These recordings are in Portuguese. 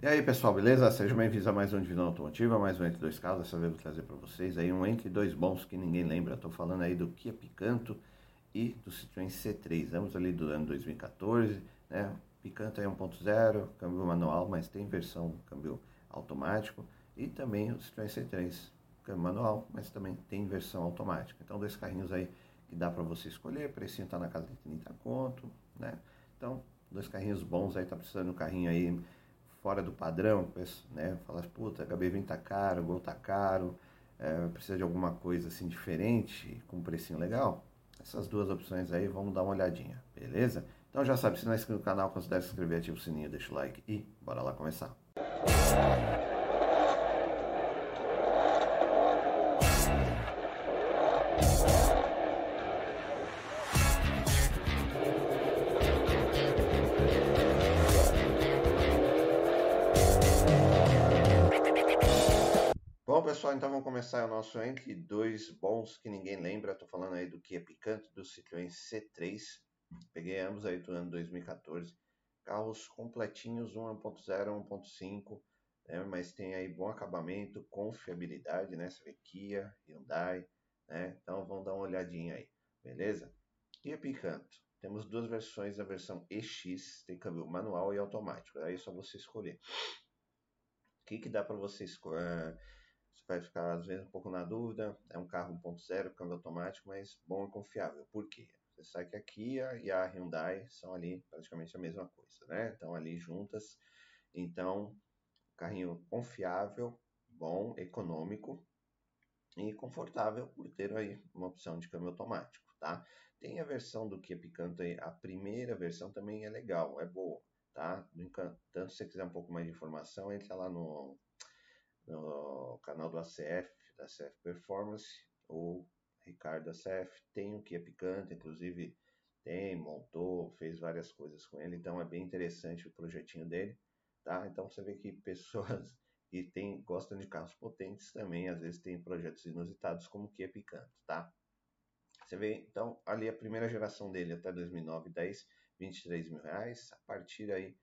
E aí pessoal, beleza? Sejam bem-vindos a mais um Divisão Automotiva, mais um Entre Dois Carros. Dessa vez vou trazer para vocês aí um Entre Dois Bons que ninguém lembra. Estou falando aí do Kia Picanto e do Citroën C3, ambos ali do ano 2014, né? Picanto é 1.0, câmbio manual, mas tem versão câmbio automático e também o Citroën C3, câmbio manual, mas também tem versão automática. Então dois carrinhos aí que dá para você escolher, precinho tá na casa de 30 conto, né? Então, dois carrinhos bons aí, tá precisando de um carrinho aí fora do padrão, né? Fala, puta, HB20 tá caro, Gol tá caro, é, precisa de alguma coisa assim diferente, com um precinho legal. Essas duas opções aí, vamos dar uma olhadinha, beleza? Então já sabe, se não é inscrito no canal, considere se inscrever, ativa o sininho, deixa o like e bora lá começar. Bom, começar o nosso entre dois bons que ninguém lembra. Estou falando aí do Kia Picanto do Citroën C3. Peguei ambos aí do ano 2014. Carros completinhos, 1.0, 1.5, né? mas tem aí bom acabamento, confiabilidade, né? Você vê Kia, Hyundai, né? Então vamos dar uma olhadinha aí, beleza? Kia Picanto. Temos duas versões, a versão EX, tem câmbio manual e automático. Aí é só você escolher. O que, que dá para você escolher? Você vai ficar às vezes um pouco na dúvida. É um carro 1.0, câmbio automático, mas bom e confiável. Por quê? Você sabe que a Kia e a Hyundai são ali praticamente a mesma coisa, né? Estão ali juntas. Então, carrinho confiável, bom, econômico e confortável por ter aí uma opção de câmbio automático, tá? Tem a versão do Kia Picanto aí, a primeira versão também é legal, é boa, tá? No entanto, se você quiser um pouco mais de informação, entra lá no no canal do ACF, da ACF Performance, ou Ricardo ACF, tem o Kia Picante, inclusive tem, montou, fez várias coisas com ele, então é bem interessante o projetinho dele, tá? Então você vê que pessoas que tem, gostam de carros potentes também, às vezes tem projetos inusitados como o Kia Picante, tá? Você vê, então, ali a primeira geração dele até 2009, 10, 23 mil reais, a partir aí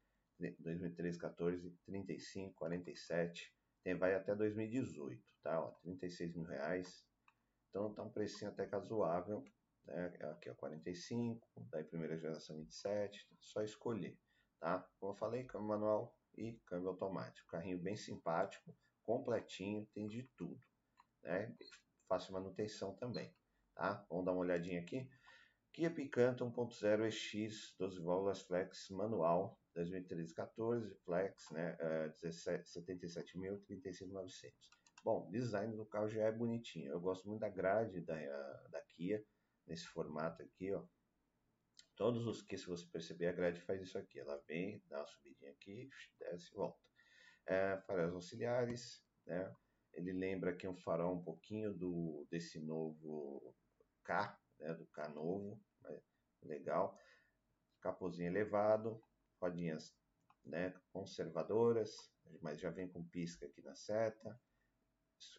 2013, 14, 35, 47, tem, vai até 2018, tá? Ó, 36 mil reais. Então tá um precinho até casuável. Né? Aqui é 45, daí primeira geração 27, só escolher, tá? Como eu falei, câmbio manual e câmbio automático. Carrinho bem simpático, completinho, tem de tudo, né? Fácil manutenção também, tá? Vamos dar uma olhadinha aqui. Kia Picanto 1.0 EX 12 válvulas flex manual 2013-14, Flex, né, uh, 77.000, Bom, design do carro já é bonitinho. Eu gosto muito da grade da, da Kia, nesse formato aqui, ó. Todos os que, se você perceber, a grade faz isso aqui. Ela vem, dá uma subidinha aqui, desce e volta. É, faróis auxiliares, né? Ele lembra aqui um farol um pouquinho do desse novo K, né? Do K novo, né? legal. Capozinho elevado, rodinhas né, conservadoras, mas já vem com pisca aqui na seta,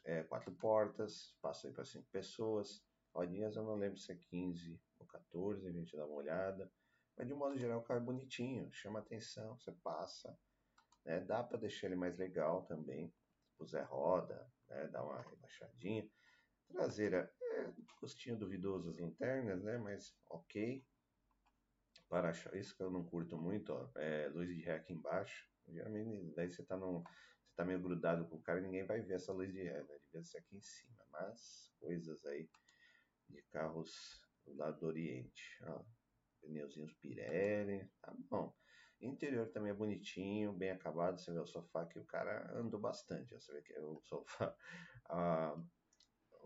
é, quatro portas, espaço aí para cinco pessoas, rodinhas eu não lembro se é 15 ou 14, a gente dá uma olhada, mas de modo geral o carro é bonitinho, chama atenção, você passa, né, dá para deixar ele mais legal também, se puser roda, né, dá uma rebaixadinha, traseira é duvidoso as lanternas, né, mas ok, para achar isso que eu não curto muito, ó, é luz de ré aqui embaixo. Geralmente, daí você tá, num, você tá meio grudado com o cara e ninguém vai ver essa luz de ré, né? Devia ser aqui em cima. Mas, coisas aí de carros do lado do Oriente. Ó, pneuzinhos Pirelli, tá bom. Interior também é bonitinho, bem acabado. Você vê o sofá que o cara andou bastante. Você vê que é o sofá. Ah,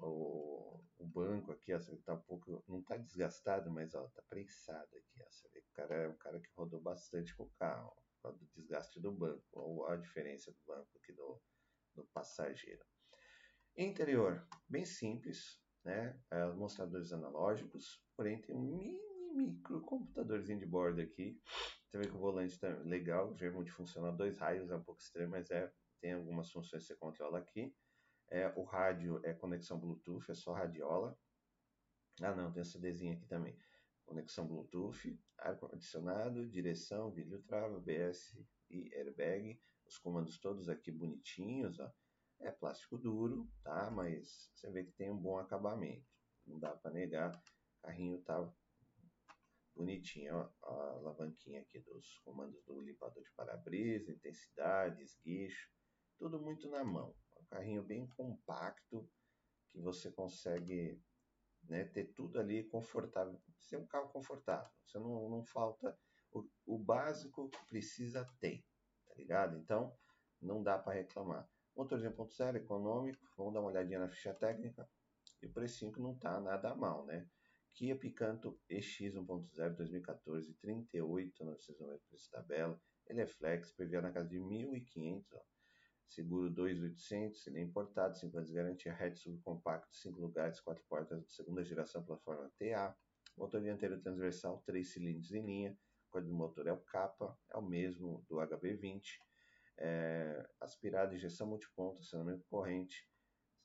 o, o banco aqui, ó, você tá um pouco, não tá desgastado, mas ó, tá prensado aqui, ó, você vê que o cara é um cara que rodou bastante com o carro, ó, do desgaste do banco, ou a diferença do banco aqui do, do passageiro. Interior, bem simples, né, é, mostradores analógicos, porém tem um mini micro computadorzinho de bordo aqui, você vê que o volante tá legal, já é multifuncional, dois raios, é um pouco estranho, mas é, tem algumas funções que você controla aqui, é, o rádio é conexão Bluetooth, é só radiola. Ah, não, tem essa CDzinho aqui também. Conexão Bluetooth, ar-condicionado, direção, vídeo trava, ABS e airbag. os comandos todos aqui bonitinhos, ó. É plástico duro, tá? Mas você vê que tem um bom acabamento. Não dá para negar. O carrinho tá bonitinho, ó. A alavanquinha aqui dos comandos do limpador de para-brisa, intensidade, esguicho, tudo muito na mão. Carrinho bem compacto que você consegue né, ter tudo ali confortável. Ser um carro confortável. Você não, não falta o, o básico precisa ter, tá ligado? Então não dá para reclamar. Motorzinho 1.0 econômico, vamos dar uma olhadinha na ficha técnica. E o precinho que não tá nada mal, né? Kia Picanto EX 1.0 2014, 38,990 preço tabela. Ele é flex, PVA na casa de 1.500, ó. Seguro 2.800, ele é importado, 5 anos de garantia, hatch subcompacto, 5 lugares, 4 portas segunda geração, plataforma TA. Motor dianteiro transversal, 3 cilindros em linha. Código do motor é o capa, é o mesmo do HB20 é, aspirado, injeção multiponto, acionamento corrente,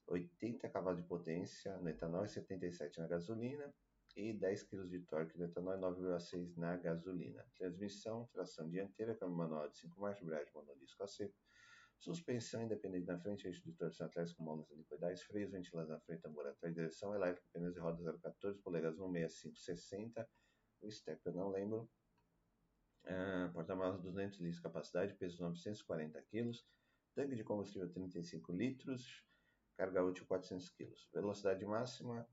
80 cavalos de potência no etanol e 77 na gasolina e 10 kg de torque no etanol e 9,6 na gasolina. Transmissão, tração dianteira, câmbio manual de 5 marchas, embreagem monodisco a seco, suspensão independente na frente, eixo de torção atrás com molas helicoidais, freios ventilados na frente, tambor atrás, direção elétrica, pneus de roda 014, polegadas 16560, o step eu não lembro, Uh, Porta-malas 200 litros de capacidade, peso 940 kg, tanque de combustível 35 litros, carga útil 400 kg. Velocidade máxima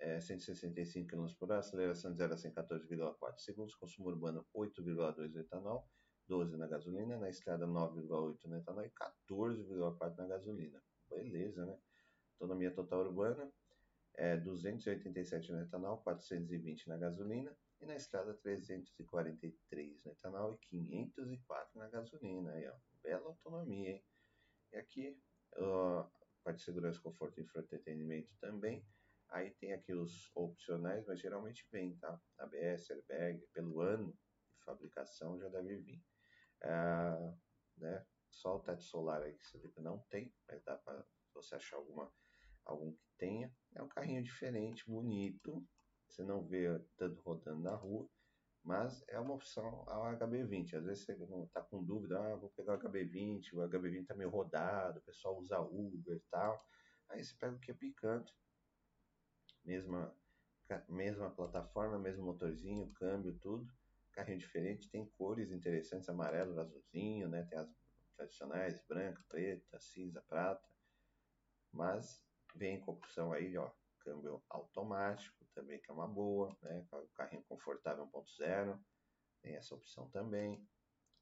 é 165 km por hora, aceleração de 0 a 100 14,4 segundos, consumo urbano 8,2 no etanol, 12 na gasolina, na estrada 9,8 no etanol e 14,4 na gasolina. Beleza, né? Autonomia total urbana é 287 no etanol, 420 na gasolina, e na estrada 343 no etanol e 504 na gasolina. Aí, ó, bela autonomia, hein? E aqui, a parte de segurança, conforto e entretenimento também. Aí tem aqui os opcionais, mas geralmente vem, tá? ABS, airbag, pelo ano de fabricação já deve vir. Ah, né? Só o teto solar aí que você vê que não tem, mas dá para você achar alguma, algum que tenha. É um carrinho diferente, bonito, você não vê tanto rodando na rua, mas é uma opção ao HB20. Às vezes você está com dúvida, ah, vou pegar o HB20, o HB20 está meio rodado, o pessoal usa Uber e tal. Aí você pega o que é picante, mesma, mesma plataforma, mesmo motorzinho, câmbio, tudo. Carrinho diferente, tem cores interessantes, amarelo, azulzinho, né? Tem as tradicionais, branca, preta, cinza, prata. Mas vem com opção aí, ó, câmbio automático também, que é uma boa, né? Carrinho confortável 1.0, tem essa opção também.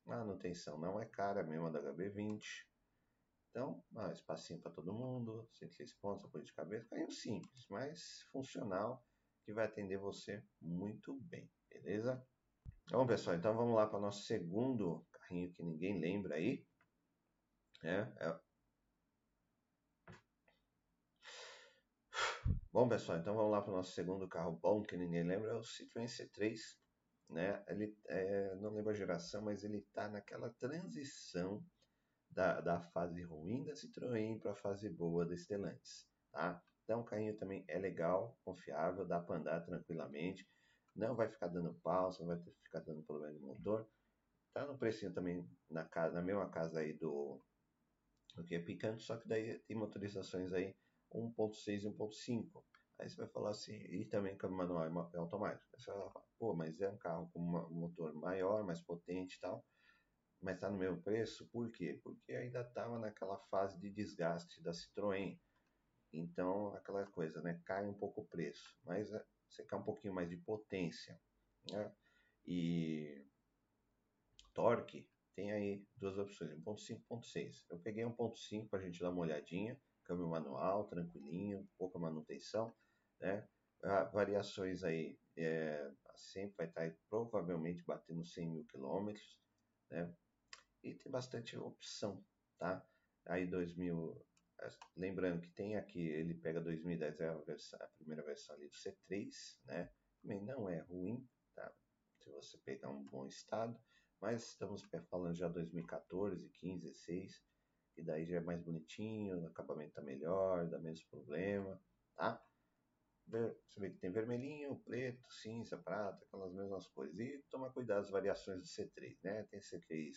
Manutenção não é cara, mesmo da HB20. Então, ah, espacinho para todo mundo, 106 pontos, apoio de cabeça, carrinho simples, mas funcional, que vai atender você muito bem, beleza? Bom, pessoal, então vamos lá para o nosso segundo carrinho que ninguém lembra aí. Né? É Bom, pessoal, então vamos lá para o nosso segundo carro bom que ninguém lembra, é o Citroën C3. Né? Ele é, não lembro a geração, mas ele está naquela transição da, da fase ruim da Citroën para a fase boa da Stellantis. Tá? Então o carrinho também é legal, confiável, dá para andar tranquilamente, não vai ficar dando pau, não vai ficar dando problema de motor. Tá no precinho também na, casa, na mesma casa aí do, do que é picante, só que daí tem motorizações aí 1.6 e 1.5. Aí você vai falar assim, e também câmbio manual é automático. Aí você vai falar, pô, mas é um carro com um motor maior, mais potente e tal, mas está no mesmo preço, por quê? Porque ainda estava naquela fase de desgaste da Citroën. Então, aquela coisa, né? Cai um pouco o preço, mas é, você quer um pouquinho mais de potência, né? E torque, tem aí duas opções, 1.5 e 1.6. Eu peguei 1.5 para a gente dar uma olhadinha, câmbio manual, tranquilinho, pouca manutenção, né? Variações aí, é, sempre vai estar aí, provavelmente batendo 100 mil quilômetros, né? E tem bastante opção, tá? Aí 2000, lembrando que tem aqui, ele pega 2010, é a, versão, a primeira versão ali do C3, né? Também não é ruim, tá? Se você pegar um bom estado, mas estamos falando já 2014, 15, 16, e daí já é mais bonitinho, o acabamento tá melhor, dá menos problema, tá? Você vê que tem vermelhinho, preto, cinza, prata, aquelas mesmas coisas. E tomar cuidado as variações do C3, né? Tem C3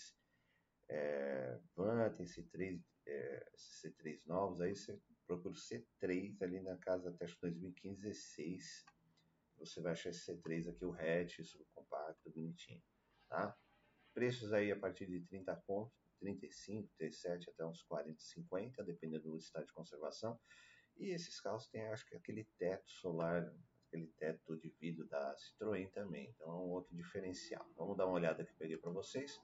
é, Van, tem C3, é, C3 novos, aí você procura o C3 ali na casa até 2015, 16. Você vai achar esse C3 aqui, o hatch, compacto, bonitinho, tá? Preços aí a partir de 30 pontos, 35, 37 até uns 40, 50, dependendo do estado de conservação. E esses carros têm, acho que aquele teto solar, aquele teto de vidro da Citroën também. Então é um outro diferencial. Vamos dar uma olhada que peguei para vocês.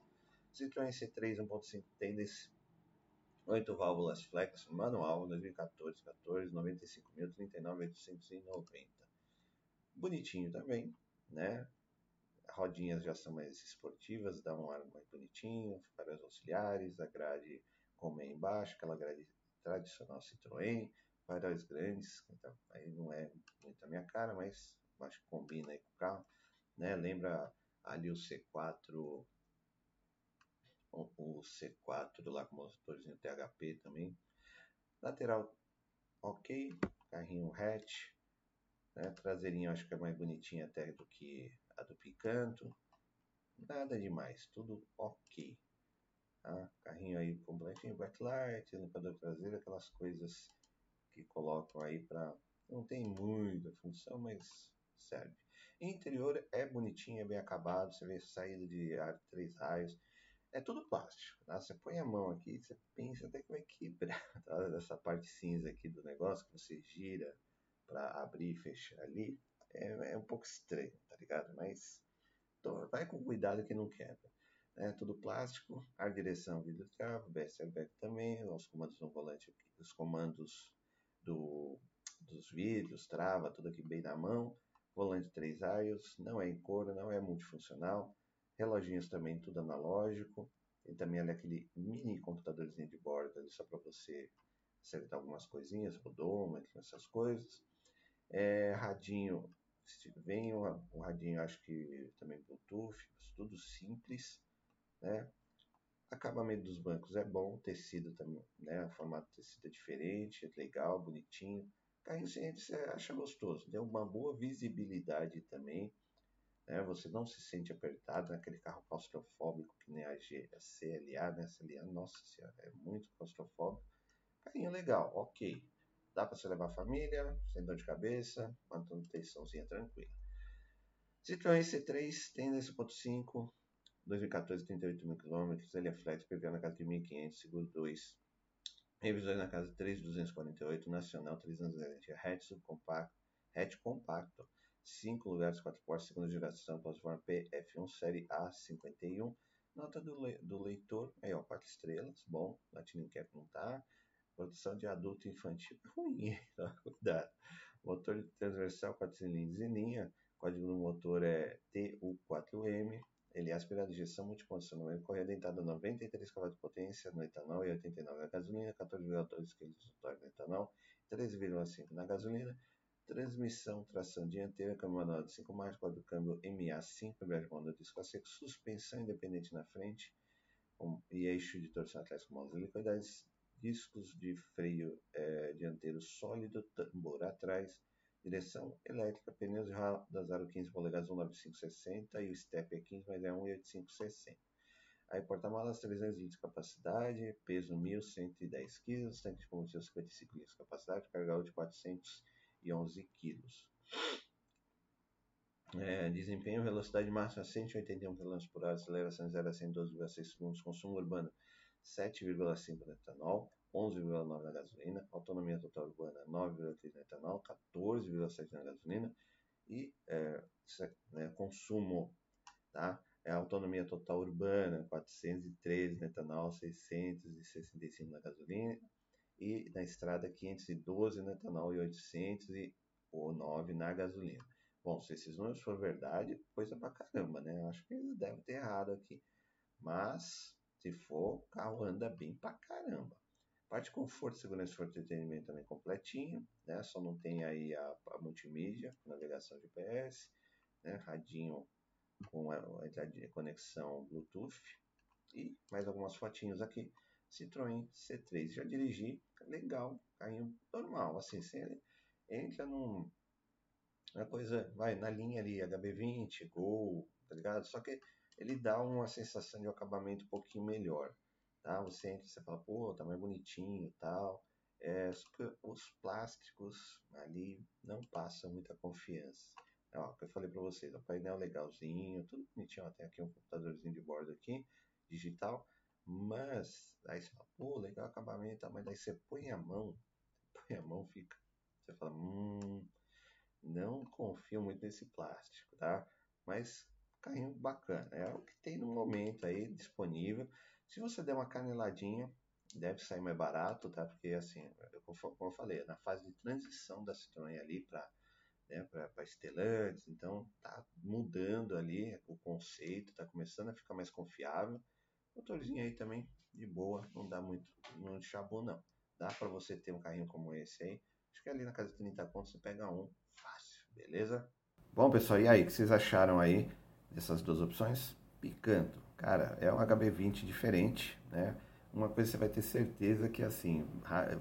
Citroën C3 1.5 tem desse 8 válvulas flex, manual, 2014, 14, 95 mil, 39.890. Bonitinho também, né? Rodinhas já são mais esportivas, dá um ar mais bonitinho, faróis auxiliares, a grade como é embaixo, aquela grade tradicional Citroën, faróis grandes, então aí não é muito a minha cara, mas acho que combina aí com o carro, né? Lembra ali o C4 o C4 lá com motorzinho THP também. Lateral ok, carrinho hatch, né? traseirinho acho que é mais bonitinho até do que a do Picanto. Nada demais, tudo ok. Tá? Carrinho aí completinho, backlight, limpador traseiro, aquelas coisas que colocam aí para não tem muita função, mas serve. Interior é bonitinho, é bem acabado, você vê saída de ar três raios, é tudo plástico. Tá? Você põe a mão aqui, você pensa até que vai quebrar tá? essa parte cinza aqui do negócio que você gira para abrir e fechar ali. É, é, um pouco estranho, tá ligado? Mas tô, vai com cuidado que não quebra. É tudo plástico, ar direção, vidro trava, BS airbag também, os comandos no volante aqui, os comandos do, dos vidros, trava, tudo aqui bem na mão. Volante 3 aios, não é em couro, não é multifuncional reloginhos também, tudo analógico. Tem também ali aquele mini computadorzinho de bordo ali só para você acertar algumas coisinhas, rodômetro, essas coisas. É, radinho, vem um, um radinho, acho que também Bluetooth, tudo simples, né? Acabamento dos bancos é bom, tecido também, né? O formato de tecido é diferente, legal, bonitinho. Carrinho você acha gostoso, tem uma boa visibilidade também né? Você não se sente apertado naquele carro claustrofóbico que nem a, G, a CLA, né? CLA, nossa senhora, é muito claustrofóbico. Carrinho legal, ok. Dá para você levar a família, sem dor de cabeça, manutençãozinha tranquila. Citroën C3 tem nesse ponto 5, 2014, 38 mil km, ele é flex, PVA na casa de 1.500, seguro 2, revisões na casa de 3.248, nacional 3 anos de garantia, hatch compacto, hatch compacto, 5 lugares 4 portas, segunda geração, plataforma PF1, série A51. Nota do, le do leitor, aí ó, 4 estrelas, bom, Cap não tá. Produção de adulto infantil, ruim, cuidado. Motor transversal 4 cilindros em linha, código do motor é TU4M, ele é aspirado de injeção multicondicionamento, correia dentada 93 cavalos de potência no etanol e 89 na gasolina, 14,2 kg de no etanol, 13,5 na gasolina, transmissão, tração dianteira, câmbio manual de 5 marchas, quadro câmbio MA5, embreagem com disco a seco, suspensão independente na frente um, e eixo de torção atrás com mãos helicoidais, discos de freio é, dianteiro sólido, tambor atrás, direção elétrica, pneus de rodas aro 15 polegadas 19560 e o step é 15, mas é 18560. Aí porta-malas 300 litros de capacidade, peso 1.110 kg, tanque de combustível 55 litros de capacidade, carga de 400 11 quilos. É, desempenho, velocidade máxima 181 km por hora, aceleração 0 a 112,6 segundos, consumo urbano 7,5 no etanol, 11,9 na gasolina, autonomia total urbana 9,3 no etanol, 14,7 na gasolina e é, né, consumo, tá? É autonomia total urbana 413 no etanol, 665 na gasolina e na estrada 512 no etanol e 809 na gasolina. Bom, se esses números for verdade, coisa pra caramba, né? Acho que eles devem ter errado aqui. Mas, se for, o carro anda bem pra caramba. Parte de conforto, segurança e entretenimento também completinho, né? Só não tem aí a, a multimídia, navegação GPS, né? Radinho com a, a conexão Bluetooth e mais algumas fotinhos aqui. Citroën C3. Já dirigi, legal, carrinho normal, assim, você entra num, uma coisa, vai na linha ali, HB20, Gol, tá ligado? Só que ele dá uma sensação de um acabamento um pouquinho melhor, tá? Você entra e você fala, pô, tá mais bonitinho tal. É, os plásticos ali não passam muita confiança. Ó, que eu falei para vocês, o painel legalzinho, tudo bonitinho, até aqui um computadorzinho de bordo aqui, digital, mas aí você fala, pô, legal o acabamento, mas daí você põe a mão, põe a mão, fica, você fala, hum, não confio muito nesse plástico, tá? Mas carrinho bacana, é o que tem no momento aí disponível. Se você der uma caneladinha, deve sair mais barato, tá? Porque assim, como eu falei, na fase de transição da Citroën ali para né, para então tá mudando ali o conceito, tá começando a ficar mais confiável. Motorzinho aí também de boa, não dá muito, não chabou não. Dá para você ter um carrinho como esse aí. Acho que ali na casa de 30 pontos você pega um fácil, beleza? Bom, pessoal, e aí, o que vocês acharam aí dessas duas opções? Picanto. Cara, é um HB20 diferente, né? Uma coisa você vai ter certeza que assim,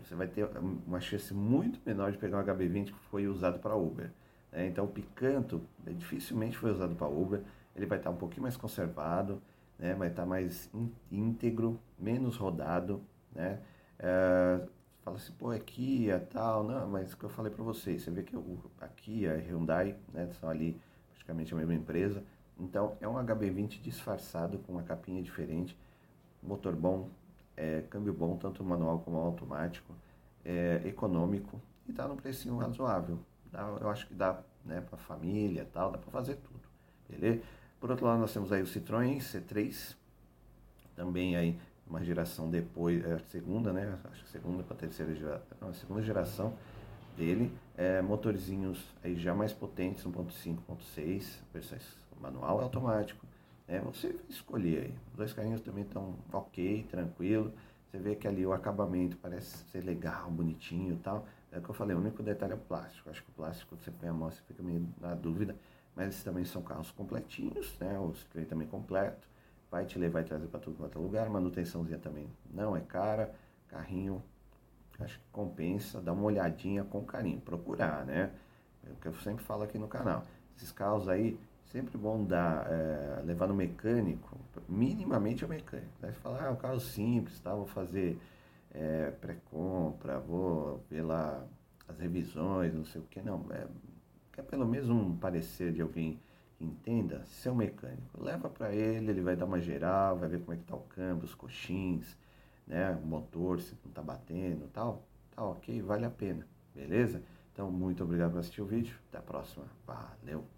você vai ter uma chance muito menor de pegar um HB20 que foi usado para Uber. Né? Então o Picanto dificilmente foi usado para Uber, ele vai estar um pouquinho mais conservado, né? vai estar mais íntegro, menos rodado, né? É, fala assim, pô, é Kia tal, não, mas o que eu falei para vocês, você vê que o, a Kia a Hyundai né, são ali praticamente a mesma empresa, então é um HB20 disfarçado com uma capinha diferente, motor bom, é, câmbio bom, tanto manual como automático, é, econômico e está no precinho razoável. Dá, eu acho que dá né, para família tal, dá para fazer tudo, beleza? Por outro lado, nós temos aí o Citroën C3, também aí uma geração depois, é a segunda, né? Acho que segunda para terceira geração, a segunda geração dele, é, motorzinhos aí já mais potentes, 1.5, 1.6, versões manual e automático. É, você escolher aí. Os dois carrinhos também estão ok, tranquilo. Você vê que ali o acabamento parece ser legal, bonitinho e tal. É o que eu falei, o único detalhe é o plástico. Acho que o plástico, você põe a mão, você fica meio na dúvida. Mas também são carros completinhos, né? O Citroën também completo. Vai te levar e trazer para tudo quanto é lugar. Manutençãozinha também não é cara. Carrinho, acho que compensa. Dá uma olhadinha com carinho. Procurar, né? É o que eu sempre falo aqui no canal. Esses carros aí, sempre bom dar, é, levar no mecânico, minimamente o mecânico. Daí você fala, ah, é um carro simples, tá? vou fazer é, pré-compra, vou ver lá as revisões, não sei o que, não. É, quer pelo menos um parecer de alguém que entenda, seu mecânico. Leva para ele, ele vai dar uma geral, vai ver como é que tá o câmbio, os coxins, né, o motor, se não tá batendo tal. Tá ok, vale a pena, beleza? Então, muito obrigado por assistir o vídeo. Até a próxima. Valeu!